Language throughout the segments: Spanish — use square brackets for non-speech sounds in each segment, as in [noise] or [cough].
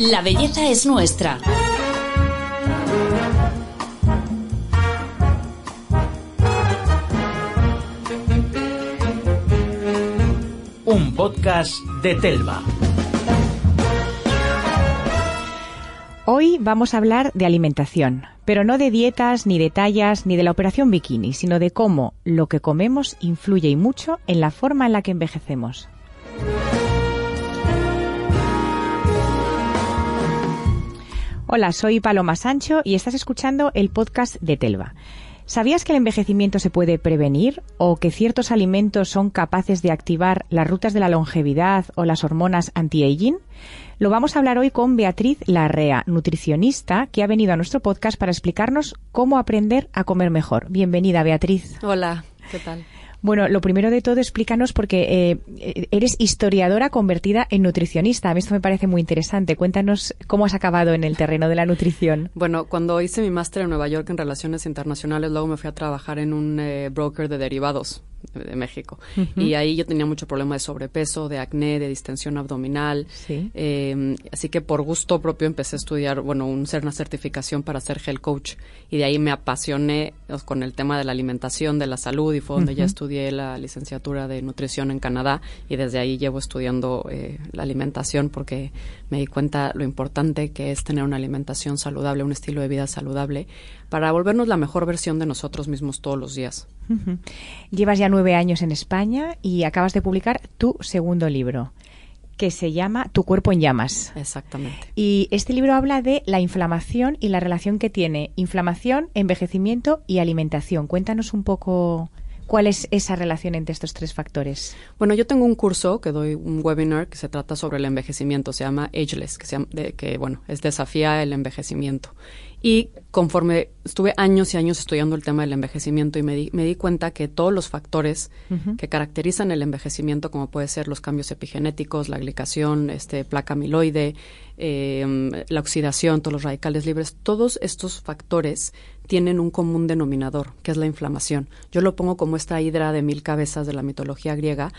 La belleza es nuestra. Un podcast de Telva. Hoy vamos a hablar de alimentación, pero no de dietas, ni de tallas, ni de la operación bikini, sino de cómo lo que comemos influye y mucho en la forma en la que envejecemos. Hola, soy Paloma Sancho y estás escuchando el podcast de Telva. ¿Sabías que el envejecimiento se puede prevenir o que ciertos alimentos son capaces de activar las rutas de la longevidad o las hormonas anti-aging? Lo vamos a hablar hoy con Beatriz Larrea, nutricionista, que ha venido a nuestro podcast para explicarnos cómo aprender a comer mejor. Bienvenida, Beatriz. Hola, ¿qué tal? Bueno, lo primero de todo, explícanos porque eh, eres historiadora convertida en nutricionista. A mí esto me parece muy interesante. Cuéntanos cómo has acabado en el terreno de la nutrición. Bueno, cuando hice mi máster en Nueva York en Relaciones Internacionales, luego me fui a trabajar en un eh, broker de derivados de México. Y ahí yo tenía mucho problema de sobrepeso, de acné, de distensión abdominal. Eh, así que por gusto propio empecé a estudiar, bueno, un, una certificación para ser health coach. Y de ahí me apasioné con el tema de la alimentación, de la salud, y fue donde ya estudié la licenciatura de nutrición en Canadá. Y desde ahí llevo estudiando eh, la alimentación porque me di cuenta lo importante que es tener una alimentación saludable, un estilo de vida saludable, para volvernos la mejor versión de nosotros mismos todos los días. Llevas ya nueve años en España y acabas de publicar tu segundo libro que se llama Tu cuerpo en llamas. Exactamente. Y este libro habla de la inflamación y la relación que tiene inflamación, envejecimiento y alimentación. Cuéntanos un poco ¿Cuál es esa relación entre estos tres factores? Bueno, yo tengo un curso que doy un webinar que se trata sobre el envejecimiento, se llama Ageless, que, se llama, que bueno, es desafía el envejecimiento. Y conforme estuve años y años estudiando el tema del envejecimiento y me di, me di cuenta que todos los factores que caracterizan el envejecimiento, como puede ser los cambios epigenéticos, la glicación, este, placa amiloide, em, la oxidación, todos los radicales libres, todos estos factores tienen un común denominador, que es la inflamación. Yo lo pongo como esta hidra de mil cabezas de la mitología griega,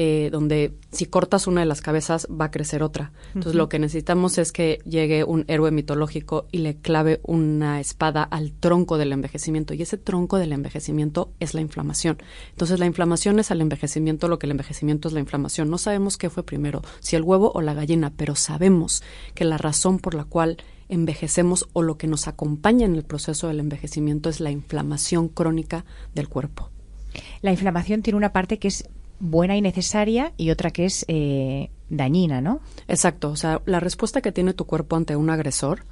eh, donde si cortas una de las cabezas va a crecer otra. Entonces lo que necesitamos es que llegue un héroe mitológico y le clave una espada al tronco del envejecimiento. Y ese tronco del envejecimiento es la inflamación. Entonces la inflamación es al envejecimiento lo que el envejecimiento es la inflamación. No sabemos qué fue primero, si el huevo o la gallina, pero sabemos que la razón por la cual envejecemos o lo que nos acompaña en el proceso del envejecimiento es la inflamación crónica del cuerpo. La inflamación tiene una parte que es buena y necesaria y otra que es eh, dañina, ¿no? Exacto. O sea, la respuesta que tiene tu cuerpo ante un agresor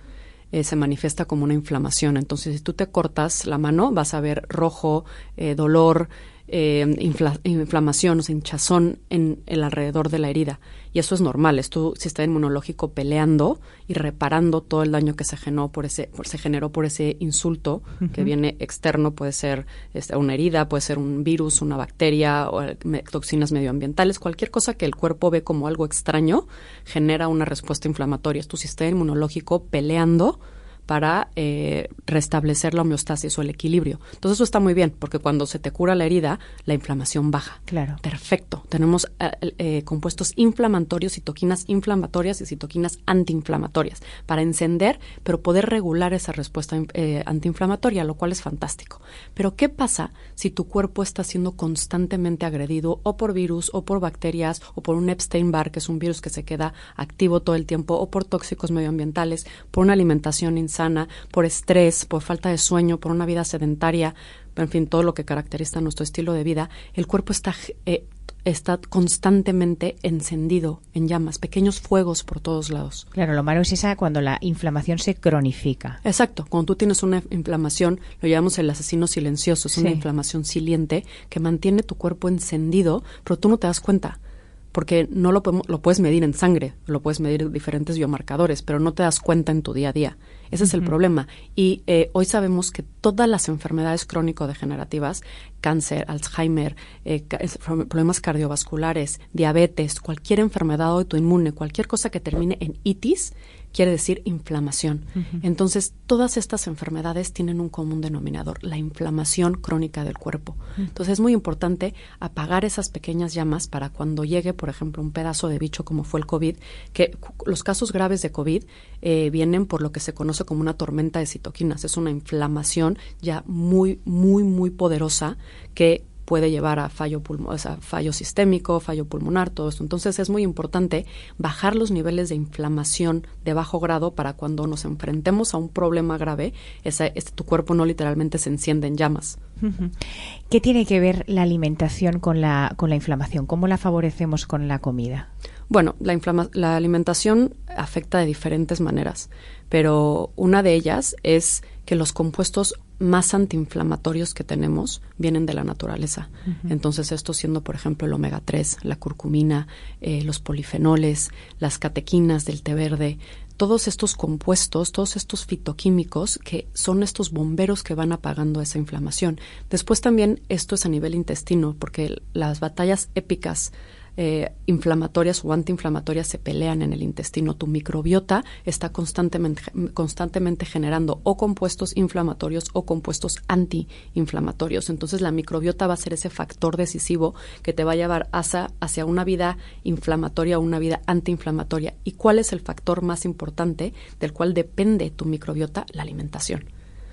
eh, se manifiesta como una inflamación. Entonces, si tú te cortas la mano, vas a ver rojo, eh, dolor, eh, inflamación, o sea, hinchazón en el alrededor de la herida. Y eso es normal, es tu sistema inmunológico peleando y reparando todo el daño que se generó por ese, se generó por ese insulto que viene externo, puede ser este, una herida, puede ser un virus, una bacteria, o toxinas medioambientales, cualquier cosa que el cuerpo ve como algo extraño genera una respuesta inflamatoria. Es tu sistema inmunológico peleando para eh, restablecer la homeostasis o el equilibrio. Entonces eso está muy bien, porque cuando se te cura la herida, la inflamación baja. Claro. Perfecto. Tenemos eh, eh, compuestos inflamatorios, citoquinas inflamatorias y citoquinas antiinflamatorias para encender, pero poder regular esa respuesta antiinflamatoria, lo cual es fantástico. Pero ¿qué pasa si tu cuerpo está siendo constantemente agredido o por virus o por bacterias o por un Epstein-Barr, que es un virus que se queda activo todo el tiempo, o por tóxicos medioambientales, por una alimentación sana, por estrés, por falta de sueño, por una vida sedentaria, en fin, todo lo que caracteriza nuestro estilo de vida, el cuerpo está, eh, está constantemente encendido en llamas, pequeños fuegos por todos lados. Claro, lo malo es esa cuando la inflamación se cronifica. Exacto, cuando tú tienes una inflamación, lo llamamos el asesino silencioso, es una inflamación siliente que mantiene tu cuerpo encendido, pero tú no te das cuenta porque no lo, lo puedes medir en sangre, lo puedes medir en diferentes biomarcadores, pero no te das cuenta en tu día a día. Ese es el problema. Y eh, hoy sabemos que todas las enfermedades crónico-degenerativas, cáncer, Alzheimer, eh, problemas cardiovasculares, diabetes, cualquier enfermedad autoinmune, cualquier cosa que termine en itis, quiere decir inflamación. Entonces, todas estas enfermedades tienen un común denominador, la inflamación crónica del cuerpo. Entonces, es muy importante apagar esas pequeñas llamas para cuando llegue, por ejemplo, un pedazo de bicho como fue el COVID, que los casos graves de COVID eh, vienen por lo que se conoce como una tormenta de citoquinas. Es una inflamación ya muy, muy, muy poderosa que puede llevar a fallo, o sea, fallo sistémico, fallo pulmonar, todo esto. Entonces es muy importante bajar los niveles de inflamación de bajo grado para cuando nos enfrentemos a un problema grave, ese, este, tu cuerpo no literalmente se enciende en llamas. ¿Qué tiene que ver la alimentación con la, con la inflamación? ¿Cómo la favorecemos con la comida? Bueno, la, la alimentación afecta de diferentes maneras, pero una de ellas es que los compuestos más antiinflamatorios que tenemos vienen de la naturaleza. Entonces, esto siendo, por ejemplo, el omega 3, la curcumina, eh, los polifenoles, las catequinas del té verde, todos estos compuestos, todos estos fitoquímicos que son estos bomberos que van apagando esa inflamación. Después también esto es a nivel intestino, porque las batallas épicas eh, inflamatorias o antiinflamatorias se pelean en el intestino. Tu microbiota está constantemente, constantemente generando o compuestos inflamatorios o compuestos antiinflamatorios. Entonces la microbiota va a ser ese factor decisivo que te va a llevar hacia, hacia una vida inflamatoria o una vida antiinflamatoria. ¿Y cuál es el factor más importante del cual depende tu microbiota? La alimentación.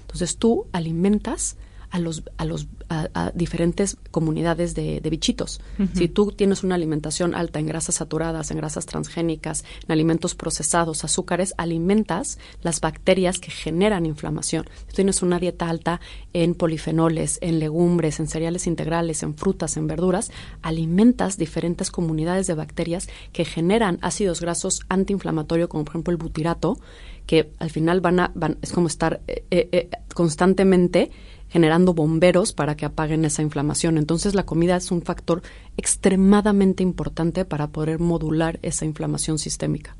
Entonces tú alimentas a los, a los a, diferentes comunidades de, bichitos. Si tú tienes una alimentación alta en grasas saturadas, en grasas transgénicas, en alimentos procesados, azúcares, alimentas las bacterias que generan inflamación. Si tienes una dieta alta en polifenoles, en legumbres, en cereales integrales, en frutas, en verduras, alimentas diferentes comunidades de bacterias que generan ácidos grasos antiinflamatorios, como por ejemplo el butirato, que al final van a, van, es como estar eh, eh, eh, constantemente generando bomberos para que apaguen esa inflamación. Entonces la comida es un factor extremadamente importante para poder modular esa inflamación sistémica.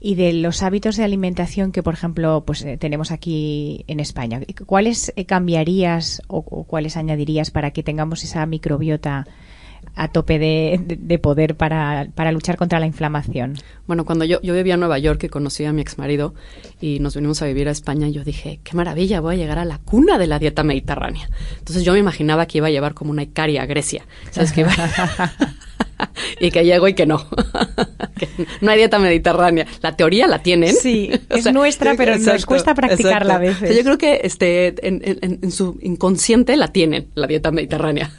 Y de los hábitos de alimentación que, por ejemplo, pues eh, tenemos aquí en España, ¿cuáles eh, cambiarías o, o cuáles añadirías para que tengamos esa microbiota a tope de, poder para, para, luchar contra la inflamación? Bueno, cuando yo, yo vivía en Nueva York y conocí a mi ex marido y nos vinimos a vivir a España, yo dije, qué maravilla, voy a llegar a la cuna de la dieta mediterránea. Entonces yo me imaginaba que iba a llevar como una Icaria a Grecia. ¿Sabes? Que [laughs] [laughs] y que llego y que no. [laughs] no hay dieta mediterránea. La teoría la tienen. Sí, [laughs] es nuestra, pero nos cuesta practicarla a veces. yo creo que este, en, su inconsciente la tienen, la dieta mediterránea.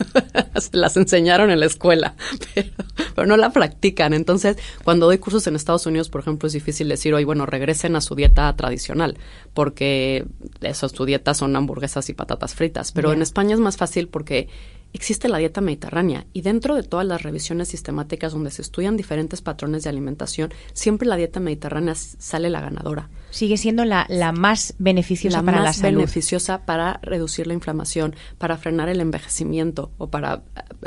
Se las enseñaron en la escuela, pero, pero, no la practican. Entonces, cuando doy cursos en Estados Unidos, por ejemplo, es difícil decir, hoy, bueno, regresen a su dieta tradicional, porque eso, su dieta son hamburguesas y patatas fritas. Pero en España es más fácil porque existe la dieta mediterránea y dentro de todas las revisiones sistemáticas donde se estudian diferentes patrones de alimentación, siempre la dieta mediterránea sale la ganadora. Sigue siendo la, más beneficiosa para la salud. beneficiosa para reducir la inflamación, para frenar el envejecimiento o para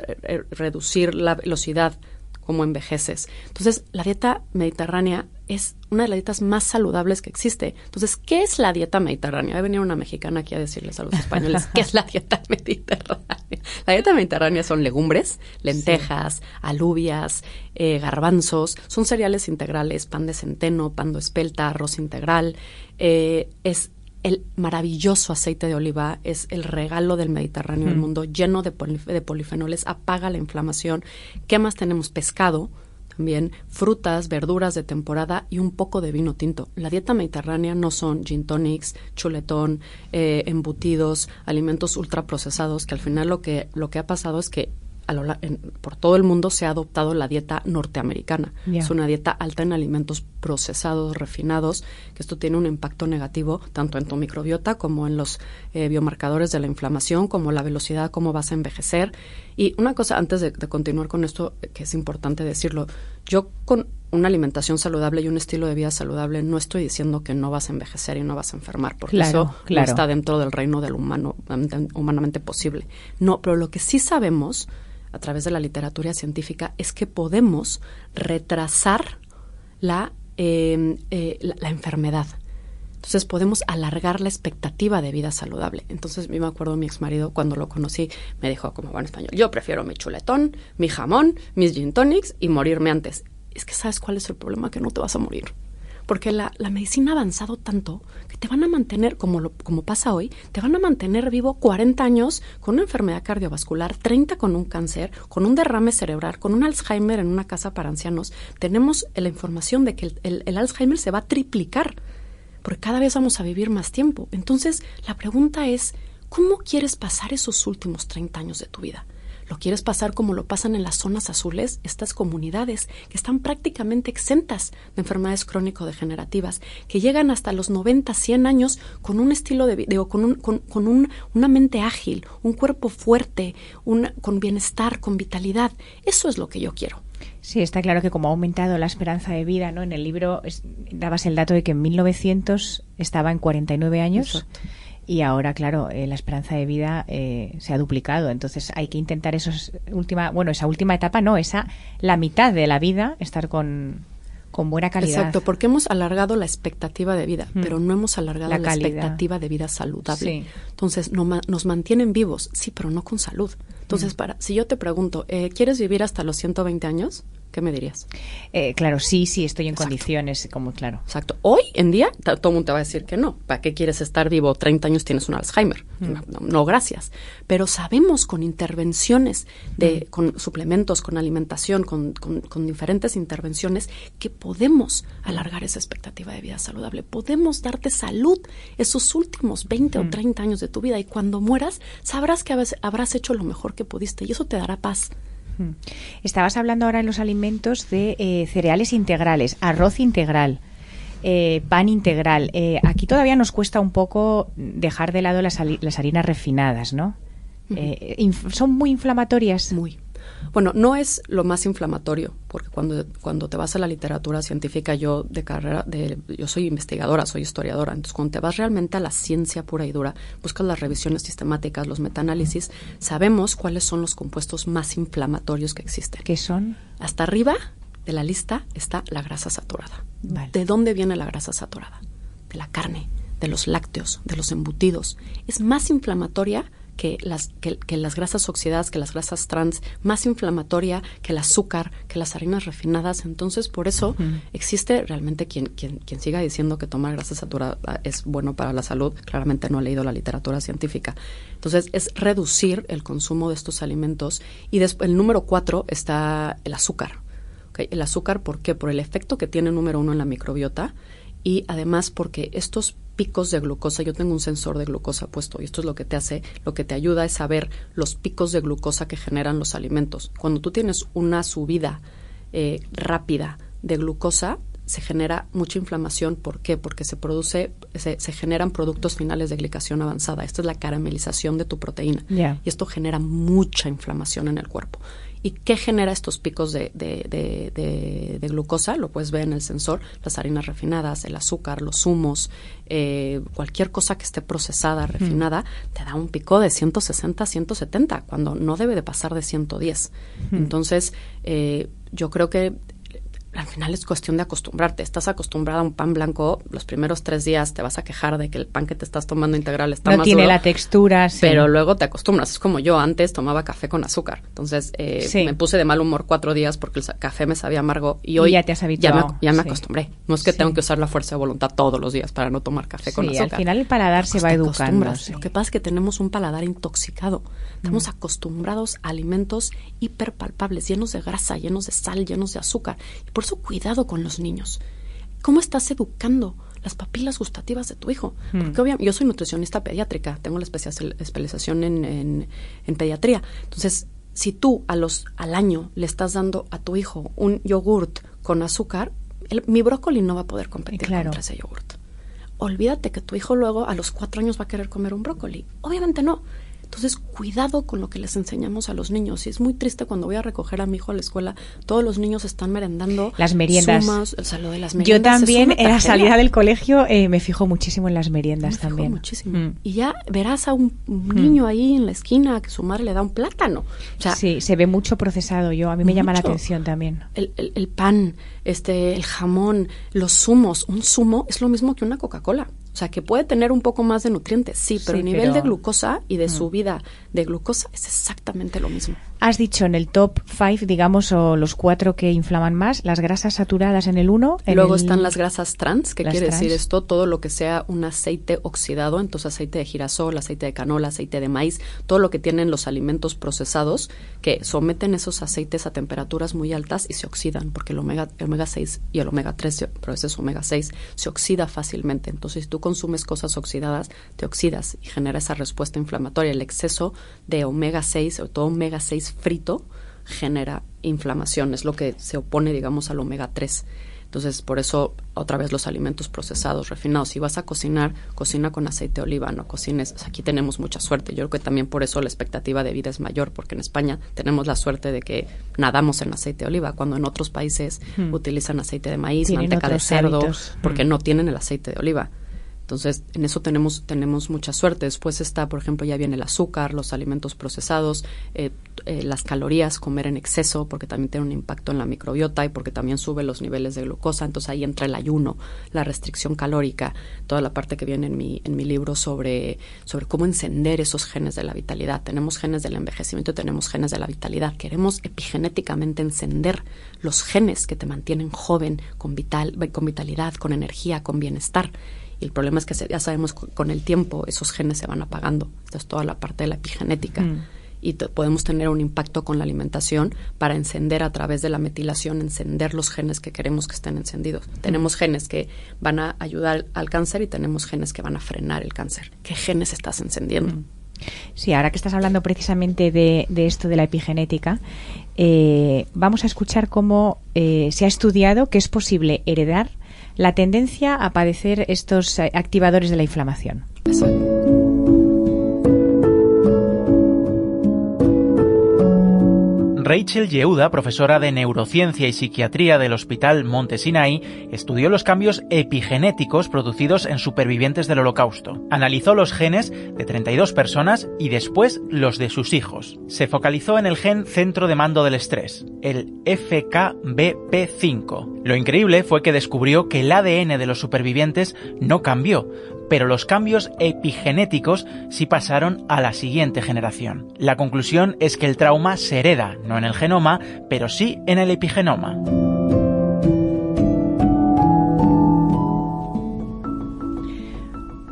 eh, eh, reducir la velocidad como envejeces. Entonces, la dieta mediterránea es una de las dietas más saludables que existe. Entonces, ¿qué es la dieta mediterránea? Va a venir una mexicana aquí a decirles a los españoles [laughs] qué es la dieta mediterránea. La dieta mediterránea son legumbres, lentejas, alubias, eh, garbanzos, son cereales integrales, pan de centeno, pan de espelta, arroz integral. Eh, es el maravilloso aceite de oliva es el regalo del Mediterráneo del mundo, lleno de, de, polifenoles, apaga la inflamación. ¿Qué más tenemos? Pescado, también frutas, verduras de temporada y un poco de vino tinto. La dieta mediterránea no son gin tonics, chuletón, eh, embutidos, alimentos ultraprocesados, que al final lo que, lo que ha pasado es que por todo el mundo se ha adoptado la dieta norteamericana. Es una dieta alta en alimentos procesados, refinados, que esto tiene un impacto negativo tanto en tu microbiota como en los eh, biomarcadores de la inflamación, como la velocidad, cómo vas a envejecer. Y una cosa, antes de, continuar con esto, que es importante decirlo, yo con una alimentación saludable y un estilo de vida saludable no estoy diciendo que no vas a envejecer y no vas a enfermar, porque eso no está dentro del reino del humano, humanamente posible. No, pero lo que sí sabemos a través de la literatura científica es que podemos retrasar la, em, eh, la, enfermedad. Entonces podemos alargar la expectativa de vida saludable. Entonces, me acuerdo mi ex marido cuando lo conocí, me dijo como buen español, yo prefiero mi chuletón, mi jamón, mis gin tonics y morirme antes. Es que sabes cuál es el problema, que no te vas a morir porque la, la, medicina ha avanzado tanto te van a mantener, como, lo, como pasa hoy, te van a mantener vivo 40 años con una enfermedad cardiovascular, 30 con un cáncer, con un derrame cerebral, con un Alzheimer en una casa para ancianos. Tenemos la información de que el, el Alzheimer se va a triplicar, porque cada vez vamos a vivir más tiempo. Entonces, la pregunta es, ¿cómo quieres pasar esos últimos 30 años de tu vida? Lo quieres pasar como lo pasan en las zonas azules, estas comunidades que están prácticamente exentas de enfermedades crónico-degenerativas, que llegan hasta los 90, 100 años con un estilo de vida, con, un, con, con un, una mente ágil, un cuerpo fuerte, un, con bienestar, con vitalidad. Eso es lo que yo quiero. Sí, está claro que como ha aumentado la esperanza de vida, ¿no? En el libro dabas el dato de que en 1900 estaba en 49 años. Exacto y ahora, claro, eh, la esperanza de vida eh, se ha duplicado. Entonces hay que intentar esos última, bueno, esa última etapa, no, esa la mitad de la vida estar con, con buena calidad. Exacto, porque hemos alargado la expectativa de vida, mm. pero no hemos alargado la, expectativa de vida saludable. Entonces no, nos mantienen vivos, sí, pero no con salud. Entonces, mm. para, si yo te pregunto, eh, ¿quieres vivir hasta los 120 años? ¿Qué me dirías? Eh, claro, sí, sí, estoy en condiciones, como claro. Exacto. Hoy en día todo el mundo te va a decir que no. ¿Para qué quieres estar vivo? 30 años tienes un Alzheimer. Mm. No, gracias. Pero sabemos con intervenciones, de, mm. con suplementos, con alimentación, con, con, diferentes intervenciones, que podemos alargar esa expectativa de vida saludable. Podemos darte salud esos últimos 20 o 30 mm. años de tu vida y cuando mueras sabrás que habrás hecho lo mejor que pudiste y eso te dará paz. Estabas hablando ahora en los alimentos de eh, cereales integrales, arroz integral. Eh, pan integral. Eh, aquí todavía nos cuesta un poco dejar de lado las, las harinas refinadas, ¿no? ¿Son muy inflamatorias? Muy. Bueno, no es lo más inflamatorio, porque cuando, cuando te vas a la literatura científica, yo de carrera, de, yo soy investigadora, soy historiadora, entonces cuando te vas realmente a la ciencia pura y dura, buscas las revisiones sistemáticas, los metaanálisis, sabemos cuáles son los compuestos más inflamatorios que existen. ¿Qué son? Hasta arriba de la lista está la grasa saturada. ¿De dónde viene la grasa saturada? De la carne, de los lácteos, de los embutidos. Es más inflamatoria que las, que, las grasas oxidadas, que las grasas trans, más inflamatoria que el azúcar, que las harinas refinadas. Entonces, por eso existe realmente quien, quien, quien siga diciendo que tomar grasa saturada es bueno para la salud, claramente no ha leído la literatura científica. Entonces, es reducir el consumo de estos alimentos. Y después, el número cuatro está el azúcar. El azúcar, ¿por qué? Por el efecto que tiene número uno en la microbiota y además porque estos picos de glucosa, yo tengo un sensor de glucosa puesto y esto es lo que te hace, lo que te ayuda es saber los picos de glucosa que generan los alimentos. Cuando tú tienes una subida eh, rápida de glucosa, se genera mucha inflamación. ¿Por qué? Porque se produce, se, generan productos finales de glicación avanzada. Esta es la caramelización de tu proteína. Y esto genera mucha inflamación en el cuerpo. ¿Y qué genera estos picos de, glucosa? Lo puedes ver en el sensor, las harinas refinadas, el azúcar, los zumos, eh, cualquier cosa que esté procesada, refinada, te da un pico de 160, 170, cuando no debe de pasar de 110. Entonces, eh, yo creo que al final es cuestión de acostumbrarte. Estás acostumbrada a un pan blanco, los primeros tres días te vas a quejar de que el pan que te estás tomando integral está no más tiene la textura, pero luego te acostumbras. Es como yo antes tomaba café con azúcar, entonces eh, me puse de mal humor cuatro días porque el café me sabía amargo y hoy ya te has habituado. Ya me, acostumbré. No es que tengo que usar la fuerza de voluntad todos los días para no tomar café con azúcar. al final el paladar se va educando. Lo que pasa es que tenemos un paladar intoxicado. Estamos mm. acostumbrados a alimentos hiperpalpables, llenos de grasa, llenos de sal, llenos de azúcar. Y por eso cuidado con los niños. ¿Cómo estás educando las papilas gustativas de tu hijo? Hmm. Porque obviamente yo soy nutricionista pediátrica, tengo la especialización en, pediatría. Entonces, si tú a los, al año le estás dando a tu hijo un yogurt con azúcar, mi brócoli no va a poder competir contra ese yogurt. Olvídate que tu hijo luego a los cuatro años va a querer comer un brócoli. Obviamente no. Entonces, cuidado con lo que les enseñamos a los niños. Y es muy triste cuando voy a recoger a mi hijo a la escuela, todos los niños están merendando. Las meriendas. Sumas, o sea, lo de las meriendas Yo también, en la salida del colegio, eh, me fijo muchísimo en las meriendas me también. muchísimo. Mm. Y ya verás a un niño mm. ahí en la esquina que su madre le da un plátano. O sea, sí, se ve mucho procesado. Yo, a mí me llama la atención también. El, el, el pan, este, el jamón, los zumos. Un zumo es lo mismo que una Coca-Cola. O sea, que puede tener un poco más de nutrientes, sí, pero el nivel de glucosa y de subida de glucosa es exactamente lo mismo. Has dicho en el top 5, digamos, o los cuatro que inflaman más, las grasas saturadas en el 1. Luego están las grasas trans, que quiere decir esto, todo lo que sea un aceite oxidado, entonces aceite de girasol, aceite de canola, aceite de maíz, todo lo que tienen los alimentos procesados que someten esos aceites a temperaturas muy altas y se oxidan, porque el omega, omega 6 y el omega 3, pero ese es omega 6, se oxida fácilmente. Entonces, si tú consumes cosas oxidadas, te oxidas y genera esa respuesta inflamatoria. El exceso de omega 6, o todo omega 6 frito, genera inflamación, es lo que se opone, digamos, al omega 3. Entonces, por eso, otra vez los alimentos procesados, refinados. Si vas a cocinar, cocina con aceite de oliva, no cocines. aquí tenemos mucha suerte. Yo creo que también por eso la expectativa de vida es mayor, porque en España tenemos la suerte de que nadamos en aceite de oliva, cuando en otros países hmm. utilizan aceite de maíz, manteca de cerdo, porque hmm. no tienen el aceite de oliva. Entonces, en eso tenemos, tenemos mucha suerte. Después está, por ejemplo, ya viene el azúcar, los alimentos procesados, eh, eh, las calorías, comer en exceso, porque también tiene un impacto en la microbiota y porque también sube los niveles de glucosa. Entonces ahí entra el ayuno, la restricción calórica, toda la parte que viene en mi, en mi libro sobre, sobre cómo encender esos genes de la vitalidad. Tenemos genes del envejecimiento, tenemos genes de la vitalidad. Queremos epigenéticamente encender los genes que te mantienen joven, con, vital, con vitalidad, con energía, con bienestar. Y el problema es que ya sabemos con el tiempo esos genes se van apagando. Esta es toda la parte de la epigenética. Mm. Y podemos tener un impacto con la alimentación para encender a través de la metilación, encender los genes que queremos que estén encendidos. Mm. Tenemos genes que van a ayudar al cáncer y tenemos genes que van a frenar el cáncer. ¿Qué genes estás encendiendo? Mm. Sí, ahora que estás hablando precisamente de, esto de la epigenética, eh, vamos a escuchar cómo eh, se ha estudiado que es posible heredar la tendencia a padecer estos eh, activadores de la inflamación. Rachel Yehuda, profesora de neurociencia y psiquiatría del Hospital Monte Sinai, estudió los cambios epigenéticos producidos en supervivientes del Holocausto. Analizó los genes de 32 personas y después los de sus hijos. Se focalizó en el gen centro de mando del estrés, el FKBP5. Lo increíble fue que descubrió que el ADN de los supervivientes no cambió, pero los cambios epigenéticos sí pasaron a la siguiente generación. La conclusión es que el trauma se hereda, no en el genoma, pero sí en el epigenoma.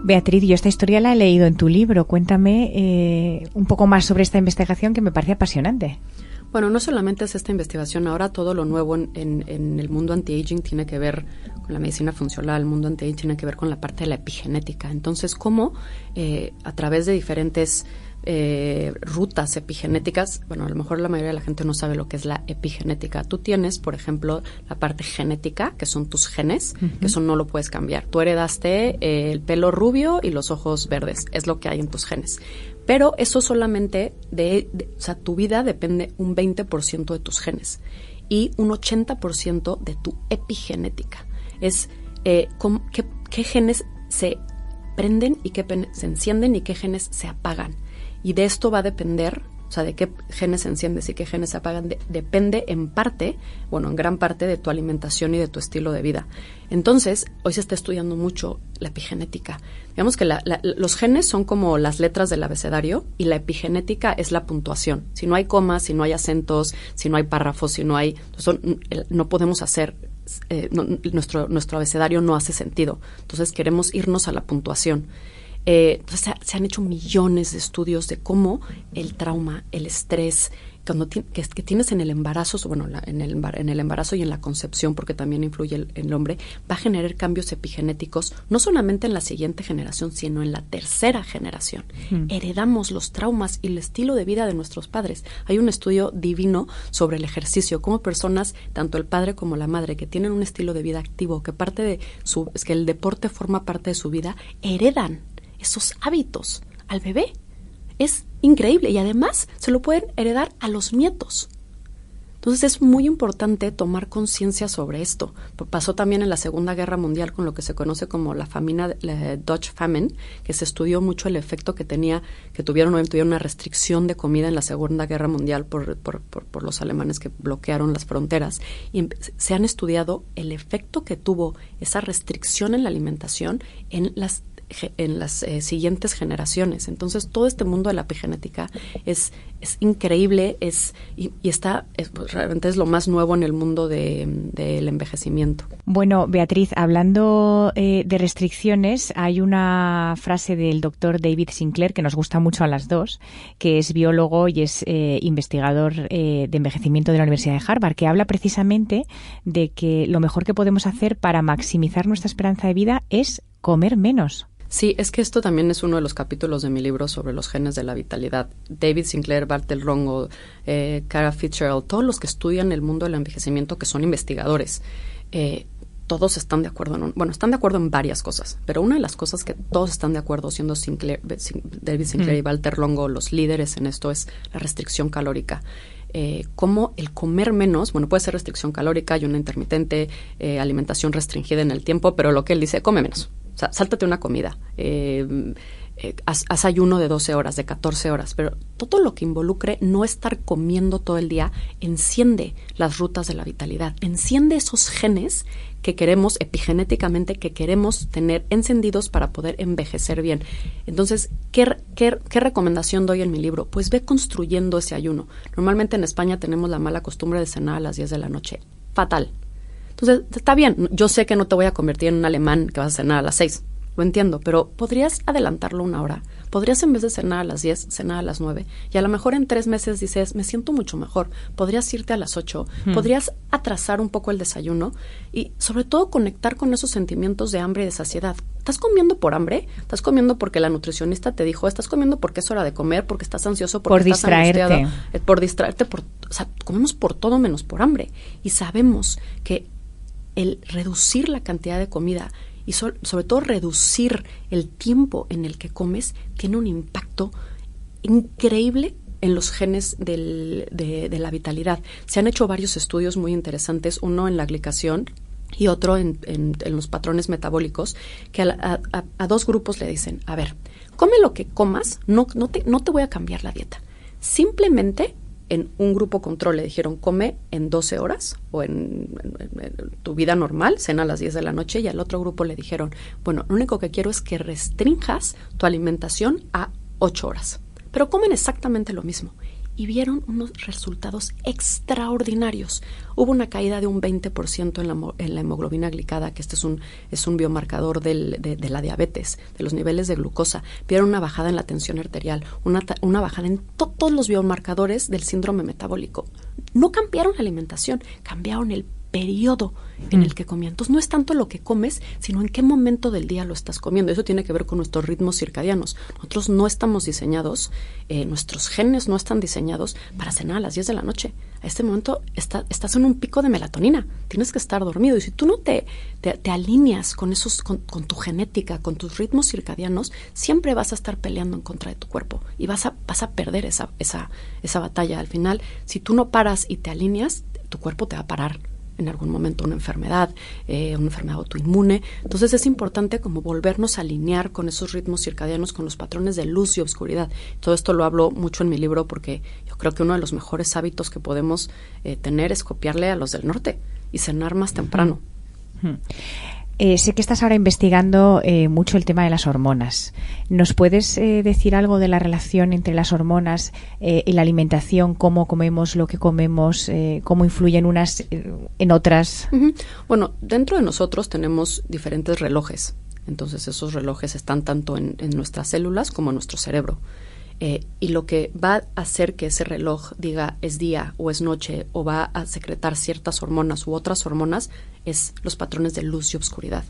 Beatriz, yo esta historia la he leído en tu libro. Cuéntame eh, un poco más sobre esta investigación que me parece apasionante. Bueno, no solamente es esta investigación, ahora todo lo nuevo en, en el mundo anti-aging tiene que ver con la medicina funcional, el mundo anti tiene que ver con la parte de la epigenética. Entonces, cómo eh, a través de diferentes eh, rutas epigenéticas, bueno, a lo mejor la mayoría de la gente no sabe lo que es la epigenética. Tú tienes, por ejemplo, la parte genética, que son tus genes, que eso no lo puedes cambiar. Tú heredaste eh, el pelo rubio y los ojos verdes, es lo que hay en tus genes. Pero eso solamente de, o sea, tu vida depende un 20% de tus genes y un 80% de tu epigenética es eh, qué, genes se prenden y qué se encienden y qué genes se apagan. Y de esto va a depender, sea, de qué genes se encienden y qué genes se apagan, depende en parte, bueno, en gran parte de tu alimentación y de tu estilo de vida. Entonces, hoy se está estudiando mucho la epigenética. Digamos que los genes son como las letras del abecedario y la epigenética es la puntuación. Si no hay comas, si no hay acentos, si no hay párrafos, si no hay... no podemos hacer eh, nuestro, nuestro abecedario no hace sentido. Entonces queremos irnos a la puntuación. Eh, entonces se, han hecho millones de estudios de cómo el trauma, el estrés, cuando que, que, tienes en el embarazo, bueno, en, el, en el embarazo y en la concepción, porque también influye el, el, hombre, va a generar cambios epigenéticos, no solamente en la siguiente generación, sino en la tercera generación. Heredamos los traumas y el estilo de vida de nuestros padres. Hay un estudio divino sobre el ejercicio, cómo personas, tanto el padre como la madre, que tienen un estilo de vida activo, que parte de su, es que el deporte forma parte de su vida, heredan esos hábitos al bebé. Es increíble y además se lo pueden heredar a los nietos. Entonces es muy importante tomar conciencia sobre esto. Pasó también en la Segunda Guerra Mundial con lo que se conoce como la famina, Dutch Famine, que se estudió mucho el efecto que tenía, que tuvieron, tuvieron una restricción de comida en la Segunda Guerra Mundial por, por, por, los alemanes que bloquearon las fronteras. Y se han estudiado el efecto que tuvo esa restricción en la alimentación en las en las eh, siguientes generaciones. Entonces, todo este mundo de la epigenética es, es increíble es, y, está, pues, realmente es lo más nuevo en el mundo del envejecimiento. Bueno, Beatriz, hablando eh, de restricciones, hay una frase del doctor David Sinclair que nos gusta mucho a las dos, que es biólogo y es eh, investigador de envejecimiento de la Universidad de Harvard, que habla precisamente de que lo mejor que podemos hacer para maximizar nuestra esperanza de vida es comer menos. Sí, es que esto también es uno de los capítulos de mi libro sobre los genes de la vitalidad. David Sinclair, Bartel Rongo, eh, Cara Fitzgerald, todos los que estudian el mundo del envejecimiento, que son investigadores, eh, todos están de acuerdo en bueno, están de acuerdo en varias cosas, pero una de las cosas que todos están de acuerdo, siendo Sinclair, David Sinclair y. Walter Longo los líderes en esto, es la restricción calórica. Eh, cómo el comer menos, bueno, puede ser restricción calórica y una intermitente, eh, alimentación restringida en el tiempo, pero lo que él dice, come menos. Sea, sáltate una comida. Eh, eh, haz, ayuno de 12 horas, de 14 horas, pero todo lo que involucre no estar comiendo todo el día enciende las rutas de la vitalidad, enciende esos genes que queremos epigenéticamente, que queremos tener encendidos para poder envejecer bien. Entonces, ¿qué, qué, qué recomendación doy en mi libro? Pues ve construyendo ese ayuno. Normalmente en España tenemos la mala costumbre de cenar a las 10 de la noche. Fatal. Entonces, está bien, yo sé que no te voy a convertir en un alemán que vas a cenar a las 6 lo entiendo, pero podrías adelantarlo una hora. Podrías en vez de cenar a las 10, cenar a las 9. Y a lo mejor en tres meses dices, me siento mucho mejor. Podrías irte a las 8. Hmm. Podrías atrasar un poco el desayuno y sobre todo conectar con esos sentimientos de hambre y de saciedad. ¿Estás comiendo por hambre? ¿Estás comiendo porque la nutricionista te dijo? ¿Estás comiendo porque es hora de comer? ¿Porque estás ansioso? Porque por estás distraerte. Eh, por distraerte. Por, o sea, comemos por todo menos por hambre. Y sabemos que el reducir la cantidad de comida y sobre todo reducir el tiempo en el que comes tiene un impacto increíble en los genes de, la vitalidad. Se han hecho varios estudios muy interesantes, uno en la glicación y otro en, los patrones metabólicos, que a, a, dos grupos le dicen, a ver, come lo que comas, no, no, te, no te voy a cambiar la dieta. Simplemente en un grupo control le dijeron come en 12 horas o en, tu vida normal, cena a las 10 de la noche y al otro grupo le dijeron, bueno, lo único que quiero es que restrinjas tu alimentación a 8 horas. Pero comen exactamente lo mismo y vieron unos resultados extraordinarios. Hubo una caída de un 20% en la, en la hemoglobina glicada, que este es un, es un biomarcador del, de, la diabetes, de los niveles de glucosa. Vieron una bajada en la tensión arterial, una, una bajada en todos los biomarcadores del síndrome metabólico. No cambiaron la alimentación, cambiaron el periodo en el mm. que comían. Entonces no es tanto lo que comes, sino en qué momento del día lo estás comiendo. Eso tiene que ver con nuestros ritmos circadianos. Nosotros no estamos diseñados, eh, nuestros genes no están diseñados para cenar a las 10 de la noche. A este momento estás en un pico de melatonina, tienes que estar dormido. Y si tú no te, te, alineas con, esos, con, tu genética, con tus ritmos circadianos, siempre vas a estar peleando en contra de tu cuerpo y vas a, vas a perder esa, esa, esa batalla. Al final, si tú no paras y te alineas, tu cuerpo te va a parar en algún momento una enfermedad, eh, una enfermedad autoinmune. Entonces es importante como volvernos a alinear con esos ritmos circadianos, con los patrones de luz y oscuridad. Todo esto lo hablo mucho en mi libro porque yo creo que uno de los mejores hábitos que podemos eh, tener es copiarle a los del norte y cenar más temprano. Eh, sé que estás ahora investigando eh, mucho el tema de las hormonas. ¿Nos puedes eh, decir algo de la relación entre las hormonas y la alimentación, cómo comemos, lo que comemos, cómo influyen unas en otras? Bueno, dentro de nosotros tenemos diferentes relojes. Entonces esos relojes están tanto en nuestras células como en nuestro cerebro. Eh, y lo que va a hacer que ese reloj diga es día o es noche o va a secretar ciertas hormonas u otras hormonas es los patrones de luz y oscuridad.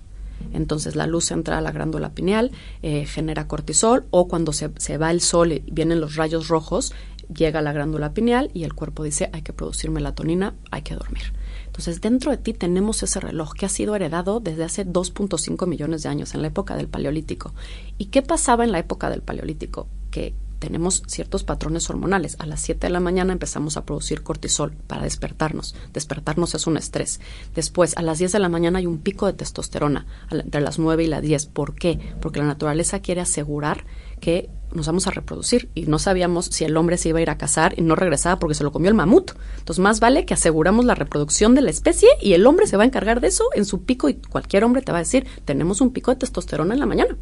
Entonces la luz entra a la glándula pineal, eh, genera cortisol o cuando se, se, va el sol y vienen los rayos rojos, llega a la glándula pineal y el cuerpo dice hay que producir melatonina, hay que dormir. Entonces dentro de ti tenemos ese reloj que ha sido heredado desde hace 2.5 millones de años, en la época del Paleolítico. ¿Y qué pasaba en la época del Paleolítico? Que tenemos ciertos patrones hormonales. A las 7 de la mañana empezamos a producir cortisol para despertarnos. Despertarnos es un estrés. Después, a las 10 de la mañana hay un pico de testosterona entre las 9 y las 10. ¿Por qué? Porque la naturaleza quiere asegurar que nos vamos a reproducir y no sabíamos si el hombre se iba a ir a cazar y no regresaba porque se lo comió el mamut. Entonces, más vale que aseguramos la reproducción de la especie y el hombre se va a encargar de eso en su pico y cualquier hombre te va a decir, tenemos un pico de testosterona en la mañana.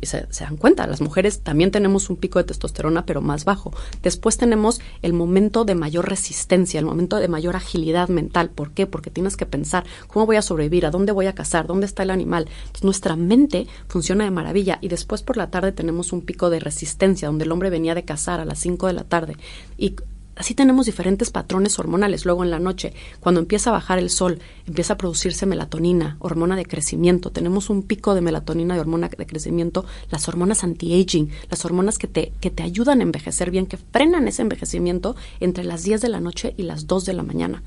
Y se, dan cuenta, las mujeres también tenemos un pico de testosterona, pero más bajo. Después tenemos el momento de mayor resistencia, el momento de mayor agilidad mental. ¿Por qué? Porque tienes que pensar cómo voy a sobrevivir, a dónde voy a cazar, dónde está el animal. Nuestra mente funciona de maravilla y después por la tarde tenemos un pico de resistencia, donde el hombre venía de cazar a las 5 de la tarde y Así tenemos diferentes patrones hormonales. Luego en la noche, cuando empieza a bajar el sol, empieza a producirse melatonina, hormona de crecimiento. Tenemos un pico de melatonina y hormona de crecimiento, las hormonas anti-aging, las hormonas que te, que te ayudan a envejecer bien, que frenan ese envejecimiento entre las 10 de la noche y las 2 de la mañana.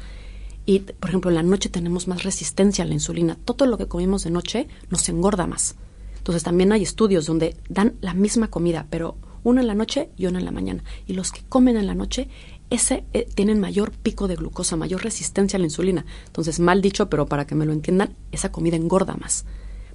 Y, por ejemplo, en la noche tenemos más resistencia a la insulina. Todo lo que comimos de noche nos engorda más. Entonces también hay estudios donde dan la misma comida, pero uno en la noche y uno en la mañana. Y los que comen en la noche ese eh, tienen mayor pico de glucosa, mayor resistencia a la insulina. Entonces, mal dicho, pero para que me lo entiendan, esa comida engorda más.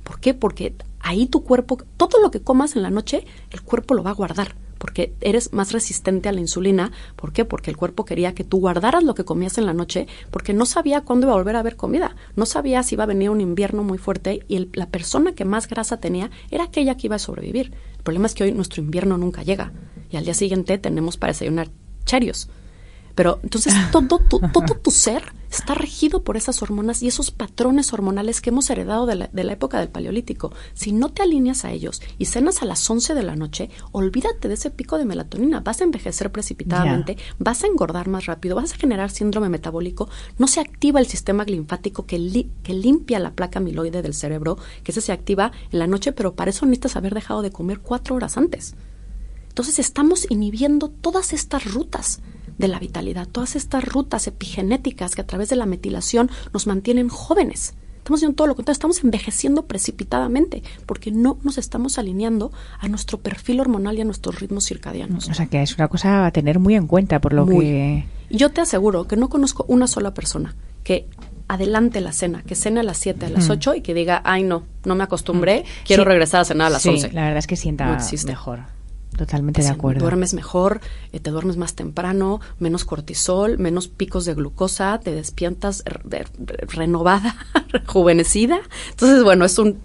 ¿Por qué? Porque ahí tu cuerpo, todo lo que comas en la noche, el cuerpo lo va a guardar, porque eres más resistente a la insulina. ¿Por qué? Porque el cuerpo quería que tú guardaras lo que comías en la noche, porque no sabía cuándo iba a volver a haber comida, no sabía si iba a venir un invierno muy fuerte y la persona que más grasa tenía era aquella que iba a sobrevivir. El problema es que hoy nuestro invierno nunca llega y al día siguiente tenemos para desayunar charios pero entonces todo tu, [laughs] todo tu ser está regido por esas hormonas y esos patrones hormonales que hemos heredado de la, de la, época del Paleolítico. Si no te alineas a ellos y cenas a las 11 de la noche, olvídate de ese pico de melatonina. Vas a envejecer precipitadamente, vas a engordar más rápido, vas a generar síndrome metabólico, no se activa el sistema linfático que, que limpia la placa amiloide del cerebro, que ese se activa en la noche, pero para eso necesitas haber dejado de comer cuatro horas antes. Entonces estamos inhibiendo todas estas rutas de la vitalidad, todas estas rutas epigenéticas que a través de la metilación nos mantienen jóvenes. Estamos haciendo todo lo contrario, estamos envejeciendo precipitadamente porque no nos estamos alineando a nuestro perfil hormonal y a nuestros ritmos circadianos. O sea que es una cosa a tener muy en cuenta por lo que... Yo te aseguro que no conozco una sola persona que adelante la cena, que cene a las 7, a las 8 mm. y que diga, ay no, no me acostumbré, mm. quiero regresar a cenar a las sí, 11. La verdad es que sienta mejor. Totalmente de acuerdo. Duermes mejor, eh, te duermes más temprano, menos cortisol, menos picos de glucosa, te despiertas renovada, [laughs] rejuvenecida. Entonces, bueno, es un,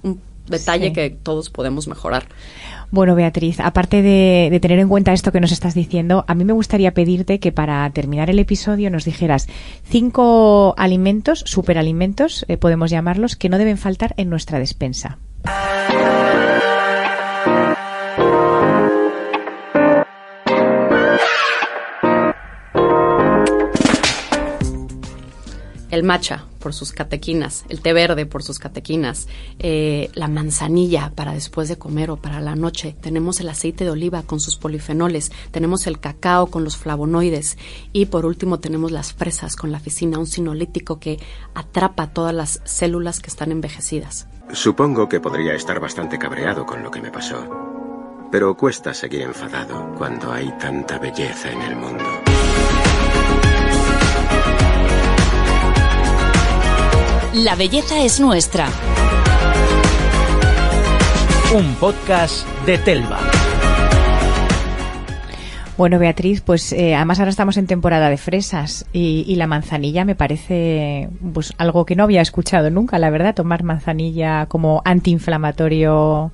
detalle que todos podemos mejorar. Bueno, Beatriz, aparte de, tener en cuenta esto que nos estás diciendo, a mí me gustaría pedirte que para terminar el episodio nos dijeras cinco alimentos, superalimentos, eh, podemos llamarlos, que no deben faltar en nuestra despensa. El matcha por sus catequinas, el té verde por sus catequinas, eh, la manzanilla para después de comer o para la noche, tenemos el aceite de oliva con sus polifenoles, tenemos el cacao con los flavonoides y por último tenemos las fresas con la ficina, un sinolítico que atrapa todas las células que están envejecidas. Supongo que podría estar bastante cabreado con lo que me pasó, pero cuesta seguir enfadado cuando hay tanta belleza en el mundo. La belleza es nuestra. Un podcast de Telva. Bueno, Beatriz, pues eh, además ahora estamos en temporada de fresas y, la manzanilla me parece pues algo que no había escuchado nunca, la verdad, tomar manzanilla como antiinflamatorio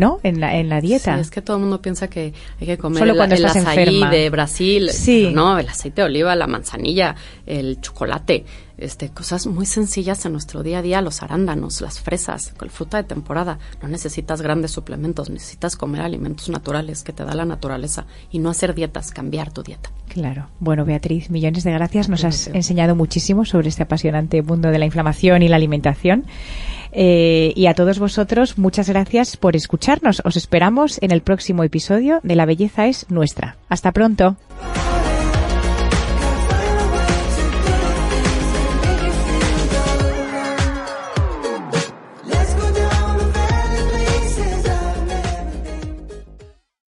¿no? En la, en la dieta. Sí, es que todo el mundo piensa que hay que comer Solo el, el de Brasil. Sí. No, el aceite de oliva, la manzanilla, el chocolate este, cosas muy sencillas en nuestro día a día, los arándanos, las fresas, fruta de temporada. No necesitas grandes suplementos, necesitas comer alimentos naturales que te da la naturaleza y no hacer dietas, cambiar tu dieta. Claro. Bueno, Beatriz, millones de gracias. Nos has enseñado muchísimo sobre este apasionante mundo de la inflamación y la alimentación. Eh, y a todos vosotros, muchas gracias por escucharnos. Os esperamos en el próximo episodio de La Belleza es Nuestra. Hasta pronto.